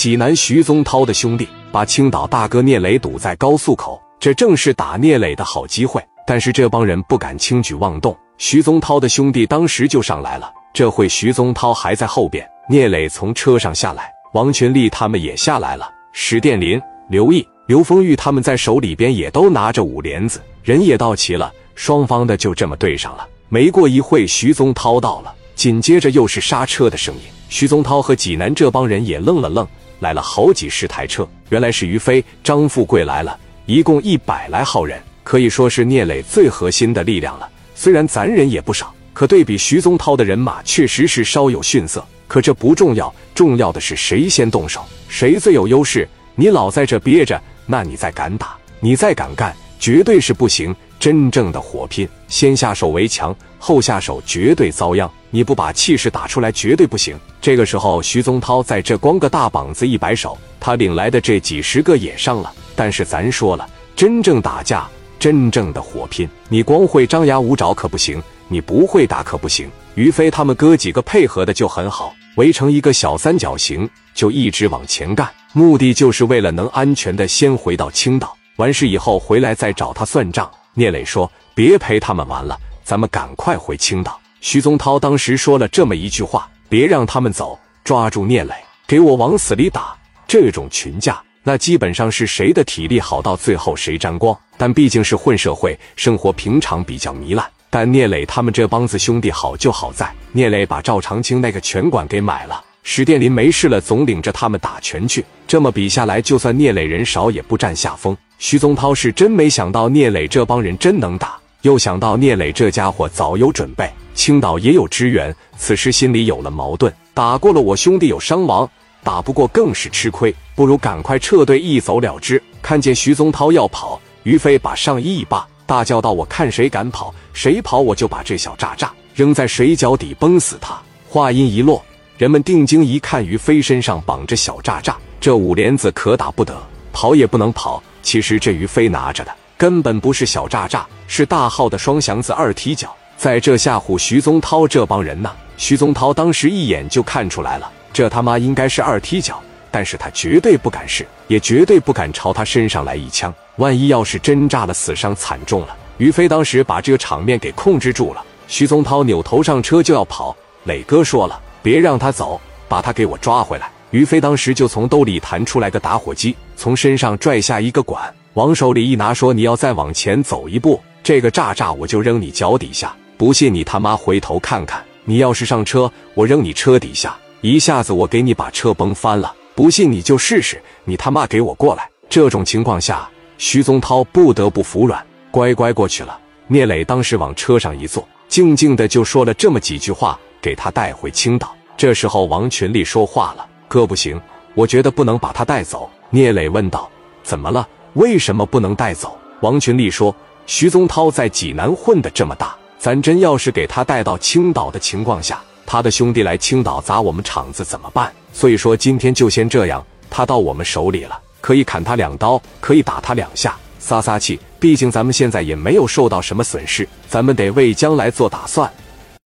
济南徐宗涛的兄弟把青岛大哥聂磊堵在高速口，这正是打聂磊的好机会。但是这帮人不敢轻举妄动，徐宗涛的兄弟当时就上来了。这会徐宗涛还在后边，聂磊从车上下来，王群力他们也下来了，史殿林、刘毅、刘丰玉他们在手里边也都拿着五连子，人也到齐了，双方的就这么对上了。没过一会，徐宗涛到了，紧接着又是刹车的声音。徐宗涛和济南这帮人也愣了愣，来了好几十台车，原来是于飞、张富贵来了，一共一百来号人，可以说是聂磊最核心的力量了。虽然咱人也不少。可对比徐宗涛的人马，确实是稍有逊色。可这不重要，重要的是谁先动手，谁最有优势。你老在这憋着，那你再敢打，你再敢干，绝对是不行。真正的火拼，先下手为强，后下手绝对遭殃。你不把气势打出来，绝对不行。这个时候，徐宗涛在这光个大膀子一摆手，他领来的这几十个也上了。但是咱说了，真正打架，真正的火拼，你光会张牙舞爪可不行。你不会打可不行，于飞他们哥几个配合的就很好，围成一个小三角形，就一直往前干，目的就是为了能安全的先回到青岛，完事以后回来再找他算账。聂磊说：“别陪他们玩了，咱们赶快回青岛。”徐宗涛当时说了这么一句话：“别让他们走，抓住聂磊，给我往死里打。”这种群架，那基本上是谁的体力好到最后谁沾光。但毕竟是混社会，生活平常比较糜烂。但聂磊他们这帮子兄弟好就好在，聂磊把赵长青那个拳馆给买了，史殿林没事了总领着他们打拳去。这么比下来，就算聂磊人少也不占下风。徐宗涛是真没想到聂磊这帮人真能打，又想到聂磊这家伙早有准备，青岛也有支援，此时心里有了矛盾。打过了我兄弟有伤亡，打不过更是吃亏，不如赶快撤队一走了之。看见徐宗涛要跑，于飞把上衣一扒。大叫道：“我看谁敢跑，谁跑我就把这小炸炸扔在水脚底崩死他。”话音一落，人们定睛一看，于飞身上绑着小炸炸，这五连子可打不得，跑也不能跑。其实这于飞拿着的根本不是小炸炸，是大号的双祥子二踢脚，在这吓唬徐宗涛这帮人呢。徐宗涛当时一眼就看出来了，这他妈应该是二踢脚，但是他绝对不敢试，也绝对不敢朝他身上来一枪。万一要是真炸了，死伤惨重了。于飞当时把这个场面给控制住了。徐宗涛扭头上车就要跑，磊哥说了：“别让他走，把他给我抓回来。”于飞当时就从兜里弹出来个打火机，从身上拽下一个管，往手里一拿，说：“你要再往前走一步，这个炸炸我就扔你脚底下。不信你他妈回头看看，你要是上车，我扔你车底下，一下子我给你把车崩翻了。不信你就试试，你他妈给我过来。”这种情况下。徐宗涛不得不服软，乖乖过去了。聂磊当时往车上一坐，静静的就说了这么几句话，给他带回青岛。这时候王群力说话了：“哥不行，我觉得不能把他带走。”聂磊问道：“怎么了？为什么不能带走？”王群力说：“徐宗涛在济南混的这么大，咱真要是给他带到青岛的情况下，他的兄弟来青岛砸我们厂子怎么办？所以说今天就先这样，他到我们手里了。”可以砍他两刀，可以打他两下，撒撒气。毕竟咱们现在也没有受到什么损失，咱们得为将来做打算。